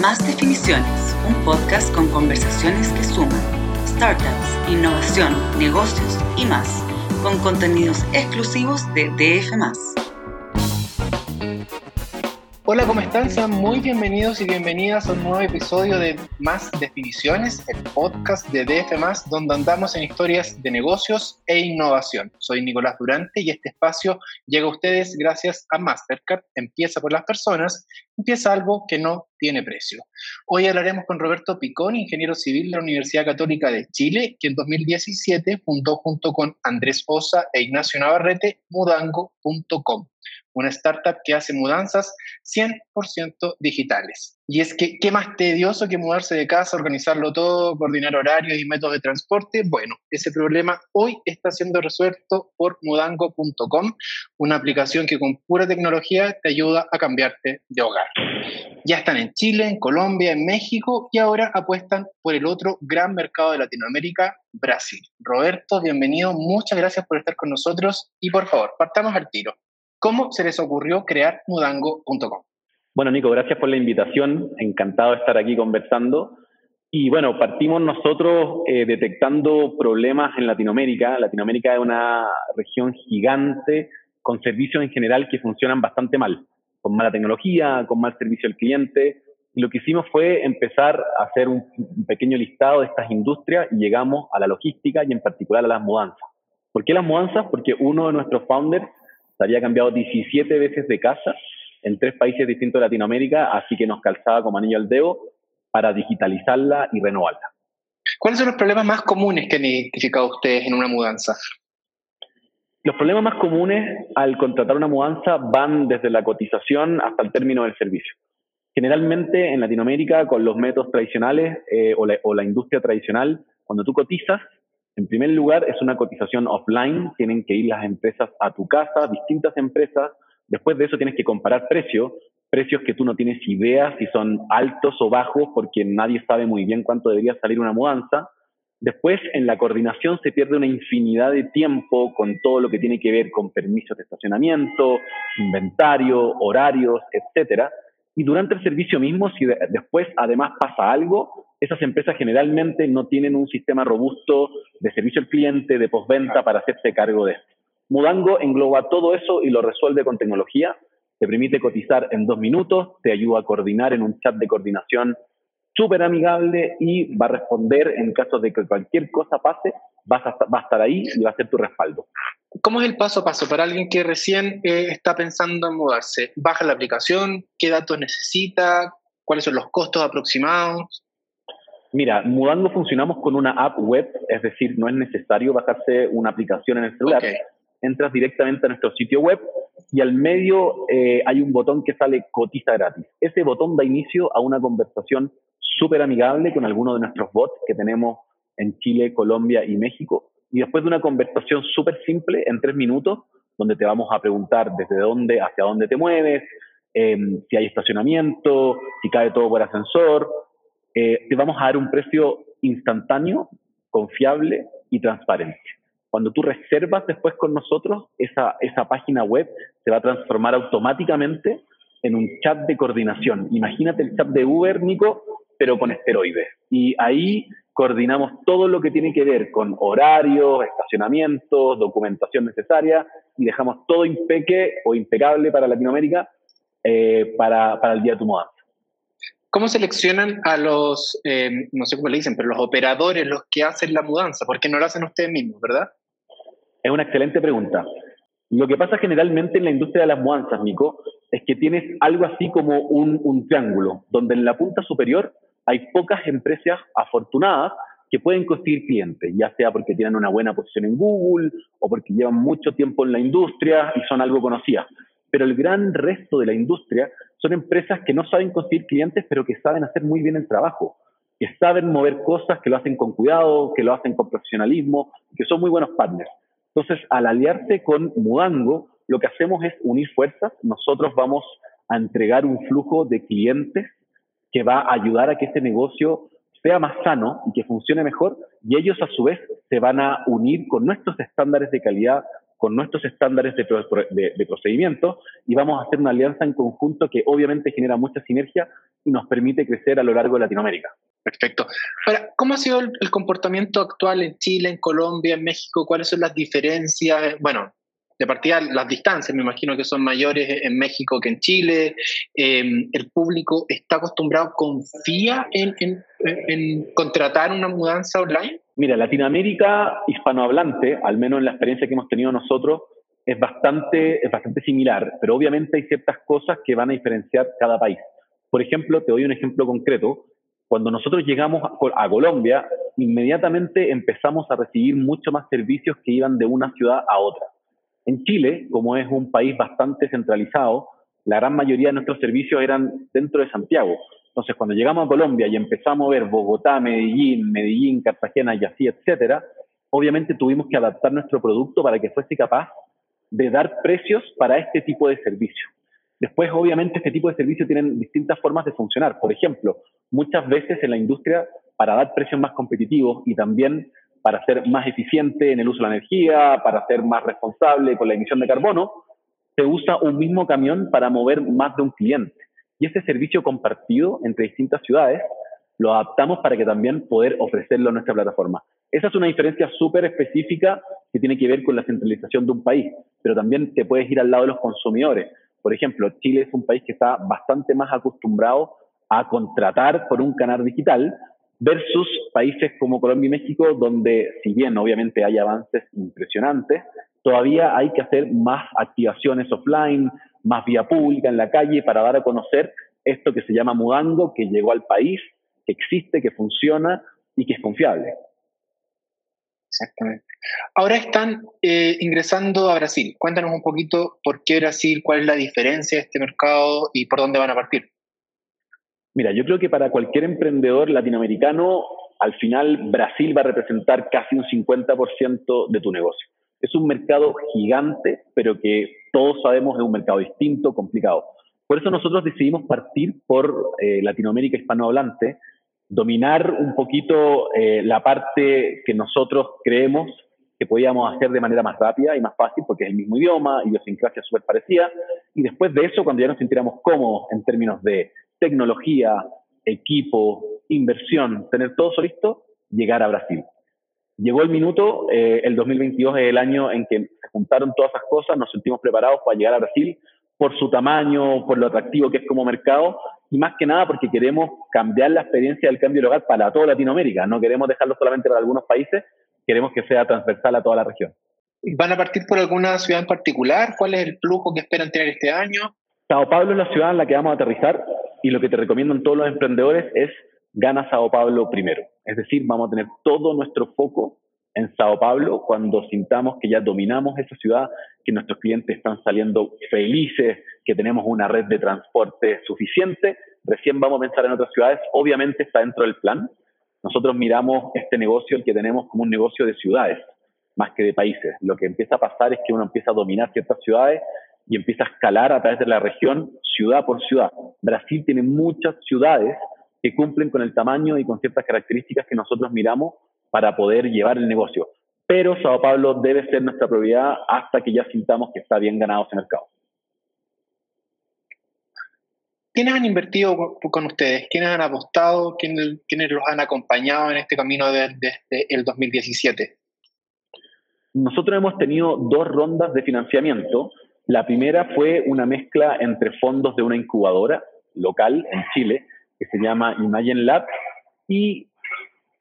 Más Definiciones, un podcast con conversaciones que suman startups, innovación, negocios y más, con contenidos exclusivos de DF. Hola, ¿cómo están? Sean muy bienvenidos y bienvenidas a un nuevo episodio de Más Definiciones, el podcast de DF, donde andamos en historias de negocios e innovación. Soy Nicolás Durante y este espacio llega a ustedes gracias a Mastercard. Empieza por las personas, empieza algo que no tiene precio. Hoy hablaremos con Roberto Picón, ingeniero civil de la Universidad Católica de Chile, que en 2017 fundó junto con Andrés Osa e Ignacio Navarrete mudango.com una startup que hace mudanzas 100% digitales. Y es que, ¿qué más tedioso que mudarse de casa, organizarlo todo, coordinar horarios y métodos de transporte? Bueno, ese problema hoy está siendo resuelto por mudango.com, una aplicación que con pura tecnología te ayuda a cambiarte de hogar. Ya están en Chile, en Colombia, en México y ahora apuestan por el otro gran mercado de Latinoamérica, Brasil. Roberto, bienvenido, muchas gracias por estar con nosotros y por favor, partamos al tiro. ¿Cómo se les ocurrió crear mudango.com? Bueno, Nico, gracias por la invitación. Encantado de estar aquí conversando. Y bueno, partimos nosotros eh, detectando problemas en Latinoamérica. Latinoamérica es una región gigante con servicios en general que funcionan bastante mal, con mala tecnología, con mal servicio al cliente. Y lo que hicimos fue empezar a hacer un, un pequeño listado de estas industrias y llegamos a la logística y en particular a las mudanzas. ¿Por qué las mudanzas? Porque uno de nuestros founders había cambiado 17 veces de casa en tres países distintos de Latinoamérica, así que nos calzaba como anillo al dedo para digitalizarla y renovarla. ¿Cuáles son los problemas más comunes que han identificado ustedes en una mudanza? Los problemas más comunes al contratar una mudanza van desde la cotización hasta el término del servicio. Generalmente en Latinoamérica, con los métodos tradicionales eh, o, la, o la industria tradicional, cuando tú cotizas, en primer lugar, es una cotización offline, tienen que ir las empresas a tu casa, distintas empresas. Después de eso tienes que comparar precios, precios que tú no tienes idea si son altos o bajos, porque nadie sabe muy bien cuánto debería salir una mudanza. Después, en la coordinación se pierde una infinidad de tiempo con todo lo que tiene que ver con permisos de estacionamiento, inventario, horarios, etcétera. Y durante el servicio mismo, si después además pasa algo, esas empresas generalmente no tienen un sistema robusto de servicio al cliente, de postventa para hacerse cargo de esto. Mudango engloba todo eso y lo resuelve con tecnología. Te permite cotizar en dos minutos, te ayuda a coordinar en un chat de coordinación súper amigable y va a responder en caso de que cualquier cosa pase, vas a, va a estar ahí y va a ser tu respaldo. ¿Cómo es el paso a paso para alguien que recién eh, está pensando en mudarse? ¿Baja la aplicación? ¿Qué datos necesita? ¿Cuáles son los costos aproximados? Mira, Mudando funcionamos con una app web, es decir, no es necesario bajarse una aplicación en el celular. Entras directamente a nuestro sitio web y al medio eh, hay un botón que sale cotiza gratis. Ese botón da inicio a una conversación súper amigable con algunos de nuestros bots que tenemos en Chile, Colombia y México y después de una conversación súper simple, en tres minutos, donde te vamos a preguntar desde dónde, hacia dónde te mueves, em, si hay estacionamiento, si cae todo por ascensor, eh, te vamos a dar un precio instantáneo, confiable y transparente. Cuando tú reservas después con nosotros, esa, esa página web se va a transformar automáticamente en un chat de coordinación. Imagínate el chat de Uber, Nico, pero con esteroides. Y ahí coordinamos todo lo que tiene que ver con horarios, estacionamientos, documentación necesaria y dejamos todo impeque o impecable para Latinoamérica eh, para, para, el día de tu mudanza. ¿Cómo seleccionan a los, eh, no sé cómo le dicen, pero los operadores, los que hacen la mudanza? Porque no lo hacen ustedes mismos, ¿verdad? Es una excelente pregunta. Lo que pasa generalmente en la industria de las mudanzas, Nico, es que tienes algo así como un, un triángulo, donde en la punta superior hay pocas empresas afortunadas que pueden conseguir clientes, ya sea porque tienen una buena posición en Google o porque llevan mucho tiempo en la industria y son algo conocidas. Pero el gran resto de la industria son empresas que no saben conseguir clientes, pero que saben hacer muy bien el trabajo, que saben mover cosas, que lo hacen con cuidado, que lo hacen con profesionalismo, que son muy buenos partners. Entonces, al aliarse con Mudango, lo que hacemos es unir fuerzas. Nosotros vamos a entregar un flujo de clientes que va a ayudar a que ese negocio sea más sano y que funcione mejor, y ellos a su vez se van a unir con nuestros estándares de calidad, con nuestros estándares de, de, procedimiento y vamos a hacer una alianza en conjunto que obviamente genera mucha sinergia y nos permite crecer a lo largo de Latinoamérica. Perfecto. ¿cómo ha sido el comportamiento actual en Chile, en Colombia, en México? ¿Cuáles son las diferencias? Bueno, de partida las distancias, me imagino que son mayores en México que en Chile. Em, el público está acostumbrado, confía en, contratar una mudanza online. Mira, Latinoamérica hispanohablante, al menos en la experiencia que hemos tenido nosotros, es bastante, es bastante similar, pero obviamente hay ciertas cosas que van a diferenciar cada país. Por ejemplo, te doy un ejemplo concreto. Cuando nosotros llegamos a Colombia, inmediatamente empezamos a recibir mucho más servicios que iban de una ciudad a otra. En Chile, como es un país bastante centralizado, la gran mayoría de nuestros servicios eran dentro de Santiago. Entonces, cuando llegamos a Colombia y empezamos a ver Bogotá, Medellín, Medellín, Cartagena y así, etcétera, obviamente tuvimos que adaptar nuestro producto para que fuese capaz de dar precios para este tipo de servicio. Después, obviamente, este tipo de servicios tienen distintas formas de funcionar. Por ejemplo, muchas veces en la industria, para dar precios más competitivos y también para ser más eficiente en el uso de la energía, para ser más responsable con la emisión de carbono, se usa un mismo camión para mover más de un cliente. Y ese servicio compartido entre distintas ciudades lo adaptamos para que también poder ofrecerlo en nuestra plataforma. Esa es una diferencia súper específica que tiene que ver con la centralización de un país, pero también te puedes ir al lado de los consumidores. Por ejemplo, Chile es un país que está bastante más acostumbrado a contratar por un canal digital, versus países como Colombia y México, donde si bien obviamente hay avances impresionantes, todavía hay que hacer más activaciones offline, más vía pública en la calle para dar a conocer esto que se llama Mudango, que llegó al país, que existe, que funciona y que es confiable. Exactamente. Ahora están eh, ingresando a Brasil. Cuéntanos un poquito por qué Brasil, cuál es la diferencia de este mercado y por dónde van a partir. Mira, yo creo que para cualquier emprendedor latinoamericano, al final Brasil va a representar casi un 50% de tu negocio. Es un mercado gigante, pero que todos sabemos es un mercado distinto, complicado. Por eso nosotros decidimos partir por eh, Latinoamérica hispanohablante, dominar un poquito eh, la parte que nosotros creemos que podíamos hacer de manera más rápida y más fácil, porque es el mismo idioma, idiosincrasia súper parecida, y después de eso, cuando ya nos sintiéramos cómodos en términos de tecnología, equipo, inversión, tener todo eso listo, llegar a Brasil. Llegó el minuto, eh, el 2022 es el año en que se juntaron todas esas cosas, nos sentimos preparados para llegar a Brasil por su tamaño, por lo atractivo que es como mercado y más que nada porque queremos cambiar la experiencia del cambio local para toda Latinoamérica. No queremos dejarlo solamente para algunos países, queremos que sea transversal a toda la región. ¿Van a partir por alguna ciudad en particular? ¿Cuál es el flujo que esperan tener este año? Sao Paulo es la ciudad en la que vamos a aterrizar y lo que te recomiendo en todos los emprendedores es gana Sao Paulo primero. Es decir, vamos a tener todo nuestro foco en Sao Paulo cuando sintamos que ya dominamos esa ciudad, que nuestros clientes están saliendo felices, que tenemos una red de transporte suficiente, recién vamos a pensar en otras ciudades. Obviamente está dentro del plan. Nosotros miramos este negocio, el que tenemos, como un negocio de ciudades, más que de países. Lo que empieza a pasar es que uno empieza a dominar ciertas ciudades y empieza a escalar a través de la región, ciudad por ciudad. Brasil tiene muchas ciudades que cumplen con el tamaño y con ciertas características que nosotros miramos para poder llevar el negocio. Pero Sao Paulo debe ser nuestra prioridad hasta que ya sintamos que está bien ganado ese mercado. ¿Quiénes han invertido con ustedes? ¿Quiénes han apostado? ¿Quiénes, los han acompañado en este camino desde el 2017? Nosotros hemos tenido dos rondas de financiamiento la primera fue una mezcla entre fondos de una incubadora local en Chile, que se llama Imagine Lab, y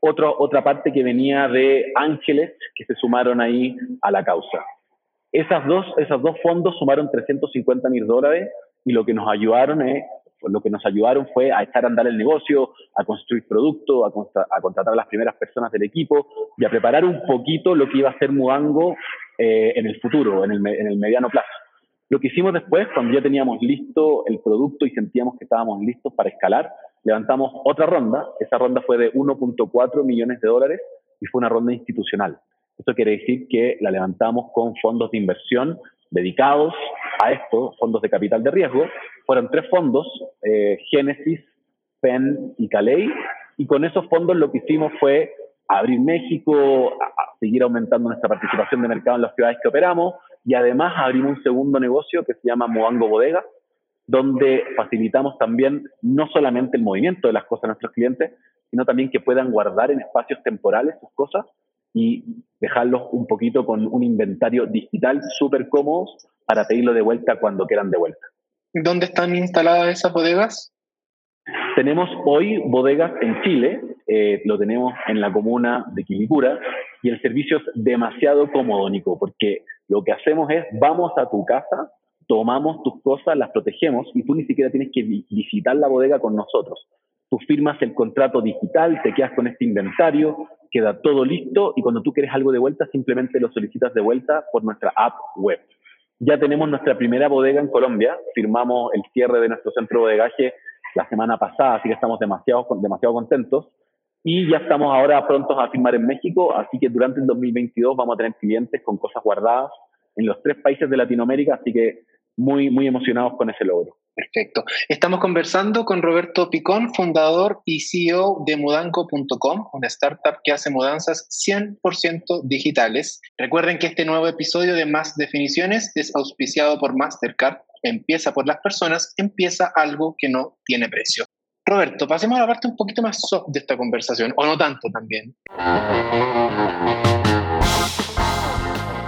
otra parte que venía de ángeles que se sumaron ahí a la causa. Esas dos, esos dos fondos sumaron 350 mil dólares y lo que nos ayudaron es lo que nos ayudaron fue a echar a andar el negocio, a construir producto, a, contratar a las primeras personas del equipo y a preparar un poquito lo que iba a ser Muango eh, en el futuro, en el mediano plazo. Lo que hicimos después, cuando ya teníamos listo el producto y sentíamos que estábamos listos para escalar, levantamos otra ronda. Esa ronda fue de 1.4 millones de dólares y fue una ronda institucional. Eso quiere decir que la levantamos con fondos de inversión dedicados a esto, fondos de capital de riesgo. Fueron tres fondos, eh, Genesis, PEN y Calei. Y con esos fondos lo que hicimos fue abrir México, seguir aumentando nuestra participación de mercado en las ciudades que operamos y además abrimos un segundo negocio que se llama Moango Bodega, donde facilitamos también no solamente el movimiento de las cosas a nuestros clientes, sino también que puedan guardar en espacios temporales sus cosas y dejarlos un poquito con un inventario digital súper cómodo para pedirlo de vuelta cuando quieran de vuelta. ¿Dónde están instaladas esas bodegas? Tenemos hoy bodegas en Chile, eh, lo tenemos en la comuna de Quilicura, y el servicio es demasiado cómodo, Nico, porque lo que hacemos es, vamos a tu casa, tomamos tus cosas, las protegemos, y tú ni siquiera tienes que visitar la bodega con nosotros. Tú firmas el contrato digital, te quedas con este inventario, queda todo listo, y cuando tú quieres algo de vuelta, simplemente lo solicitas de vuelta por nuestra app web. Ya tenemos nuestra primera bodega en Colombia, firmamos el cierre de nuestro centro de bodegaje la semana pasada, así que estamos demasiado, demasiado contentos. Y ya estamos ahora prontos a firmar en México, así que durante el 2022 vamos a tener clientes con cosas guardadas en los tres países de Latinoamérica, así que muy, muy emocionados con ese logro. Perfecto. Estamos conversando con Roberto Picón, fundador y CEO de mudanco.com, una startup que hace mudanzas 100% digitales. Recuerden que este nuevo episodio de Más Definiciones es auspiciado por Mastercard. Empieza por las personas, empieza algo que no tiene precio. Roberto, pasemos a la parte un poquito más soft de esta conversación, o no tanto también.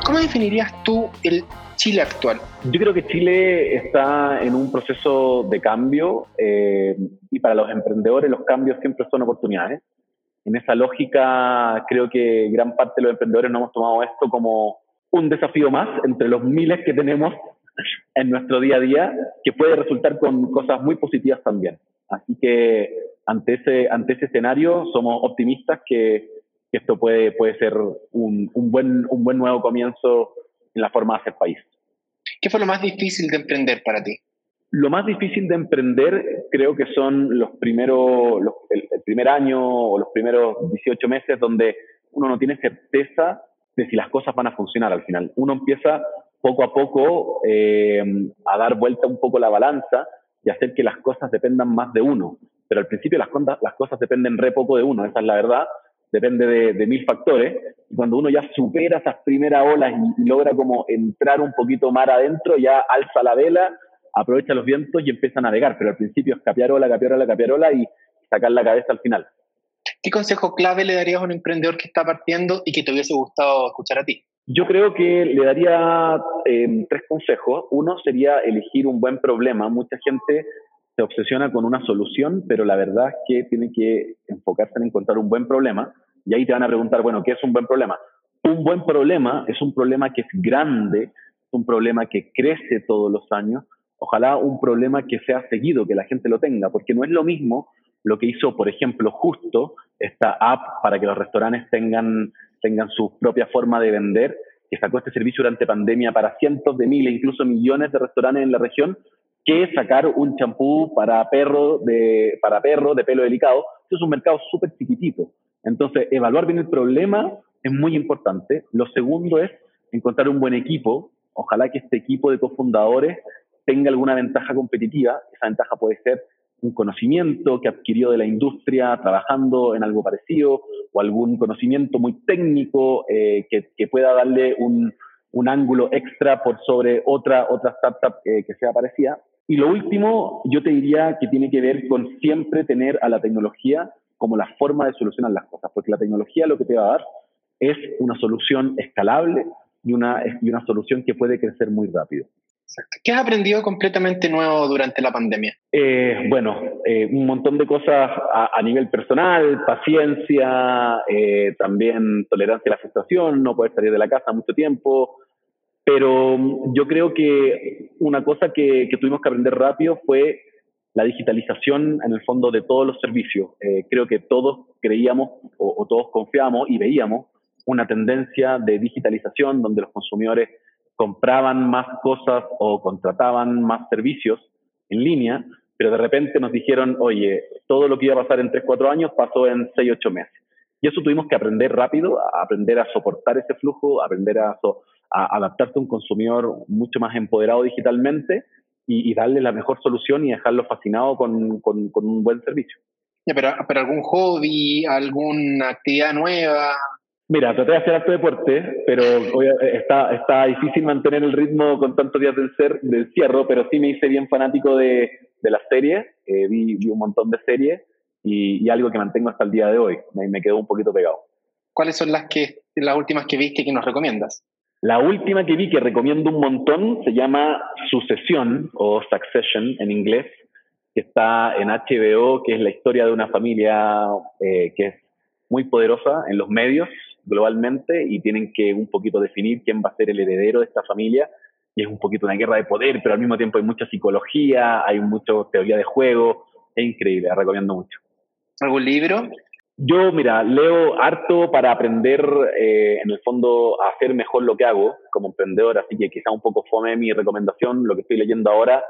¿Cómo definirías tú el Chile actual? Yo creo que Chile está en un proceso de cambio eh, y para los emprendedores los cambios siempre son oportunidades. En esa lógica creo que gran parte de los emprendedores no hemos tomado esto como un desafío más entre los miles que tenemos en nuestro día a día, que puede resultar con cosas muy positivas también. Así que ante ese, ante ese escenario somos optimistas que, esto puede, puede ser un, un, buen, un buen nuevo comienzo en la forma de hacer país. ¿Qué fue lo más difícil de emprender para ti? Lo más difícil de emprender creo que son los primeros, el, primer año o los primeros 18 meses donde uno no tiene certeza de si las cosas van a funcionar al final. Uno empieza poco a poco eh, a dar vuelta un poco la balanza y hacer que las cosas dependan más de uno. Pero al principio las, las cosas dependen re poco de uno, esa es la verdad, depende de, mil factores. Y cuando uno ya supera esas primeras olas y, logra como entrar un poquito más adentro, ya alza la vela, aprovecha los vientos y empieza a navegar. Pero al principio es capiar ola, capiar ola, capiar ola y sacar la cabeza al final. ¿Qué consejo clave le darías a un emprendedor que está partiendo y que te hubiese gustado escuchar a ti? Yo creo que le daría eh, tres consejos. Uno sería elegir un buen problema. Mucha gente se obsesiona con una solución, pero la verdad es que tiene que enfocarse en encontrar un buen problema. Y ahí te van a preguntar, bueno, ¿qué es un buen problema? Un buen problema es un problema que es grande, es un problema que crece todos los años, ojalá un problema que sea seguido, que la gente lo tenga, porque no es lo mismo lo que hizo, por ejemplo, justo esta app para que los restaurantes tengan, tengan su propia forma de vender, que sacó este servicio durante pandemia para cientos de miles, incluso millones de restaurantes en la región, que sacar un champú para perro de, para perro de pelo delicado. Eso es un mercado súper chiquitito. Entonces, evaluar bien el problema es muy importante. Lo segundo es encontrar un buen equipo. Ojalá que este equipo de cofundadores tenga alguna ventaja competitiva. Esa ventaja puede ser un conocimiento que adquirió de la industria trabajando en algo parecido o algún conocimiento muy técnico eh, que, pueda darle un, un, ángulo extra por sobre otra, otra startup eh, que sea parecida. Y lo último, yo te diría que tiene que ver con siempre tener a la tecnología como la forma de solucionar las cosas, porque la tecnología lo que te va a dar es una solución escalable y una, y una solución que puede crecer muy rápido. ¿Qué has aprendido completamente nuevo durante la pandemia? Eh, bueno, eh, un montón de cosas a, nivel personal, paciencia, eh, también tolerancia a la frustración, no poder salir de la casa mucho tiempo, pero yo creo que una cosa que, tuvimos que aprender rápido fue la digitalización en el fondo de todos los servicios. Eh, creo que todos creíamos o, todos confiábamos y veíamos una tendencia de digitalización donde los consumidores compraban más cosas o contrataban más servicios en línea, pero de repente nos dijeron, oye, todo lo que iba a pasar en 3, 4 años pasó en 6, 8 meses. Y eso tuvimos que aprender rápido, a aprender a soportar ese flujo, aprender a, a adaptarse a un consumidor mucho más empoderado digitalmente y, darle la mejor solución y dejarlo fascinado con, con, un buen servicio. pero algún hobby, alguna actividad nueva. Mira, traté de hacer harto deporte, pero está, está difícil mantener el ritmo con tantos días del, ser, del cierro, pero sí me hice bien fanático de, de las series, eh, vi, vi, un montón de series y, y, algo que mantengo hasta el día de hoy, me, me, quedó un poquito pegado. ¿Cuáles son las, que, las últimas que viste que nos recomiendas? La última que vi que recomiendo un montón se llama Sucesión o Succession en inglés, que está en HBO, que es la historia de una familia eh, que es muy poderosa en los medios globalmente y tienen que un poquito definir quién va a ser el heredero de esta familia. Y es un poquito una guerra de poder, pero al mismo tiempo hay mucha psicología, hay mucha teoría de juego. Es increíble, la recomiendo mucho. ¿Algún libro? Yo, mira, leo harto para aprender, eh, en el fondo, a hacer mejor lo que hago como emprendedor, así que quizá un poco fome mi recomendación. Lo que estoy leyendo ahora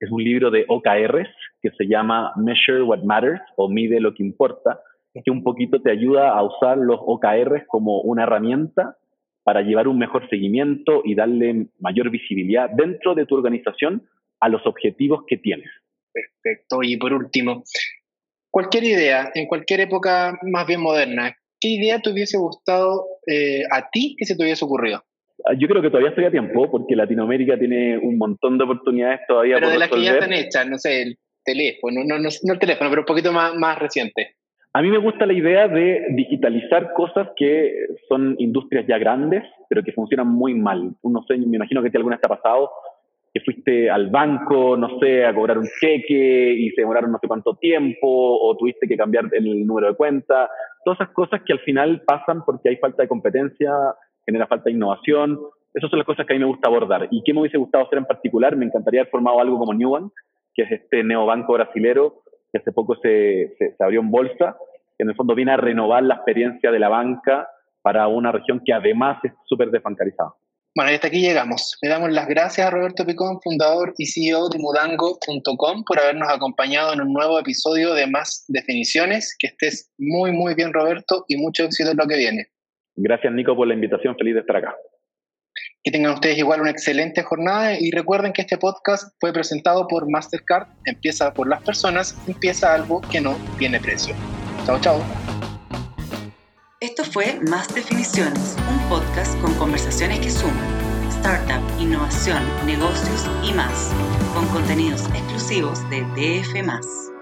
es un libro de OKRs que se llama Measure What Matters o Mide lo que importa, que un poquito te ayuda a usar los OKRs como una herramienta para llevar un mejor seguimiento y darle mayor visibilidad dentro de tu organización a los objetivos que tienes. Perfecto. Y por último, cualquier idea, en cualquier época más bien moderna, ¿qué idea te hubiese gustado eh, a ti que se te hubiese ocurrido? Yo creo que todavía estoy a tiempo, porque Latinoamérica tiene un montón de oportunidades todavía. Pero de las que ya están hechas, no sé, el teléfono, no, no, no el teléfono, pero un poquito más, más reciente. A mí me gusta la idea de digitalizar cosas que son industrias ya grandes, pero que funcionan muy mal. No sé, me imagino que ti alguna ha pasado que fuiste al banco, no sé, a cobrar un cheque y se demoraron no sé cuánto tiempo, o tuviste que cambiar el número de cuenta. Todas esas cosas que al final pasan porque hay falta de competencia, genera falta de innovación. Esas son las cosas que a mí me gusta abordar. ¿Y qué me hubiese gustado hacer en particular? Me encantaría haber formado algo como Newbank, que es este neobanco brasilero que hace poco se, se, se abrió en bolsa, que en el fondo viene a renovar la experiencia de la banca para una región que además es súper desbancarizada. Bueno, y hasta aquí llegamos. Le damos las gracias a Roberto Picón, fundador y CEO de mudango.com, por habernos acompañado en un nuevo episodio de Más Definiciones. Que estés muy, muy bien, Roberto, y mucho éxito en lo que viene. Gracias, Nico, por la invitación. Feliz de estar acá. Que tengan ustedes igual una excelente jornada y recuerden que este podcast fue presentado por Mastercard. Empieza por las personas, empieza algo que no tiene precio. Chao, chao. Esto fue Más Definiciones, un podcast con conversaciones que suman startup, innovación, negocios y más, con contenidos exclusivos de DF.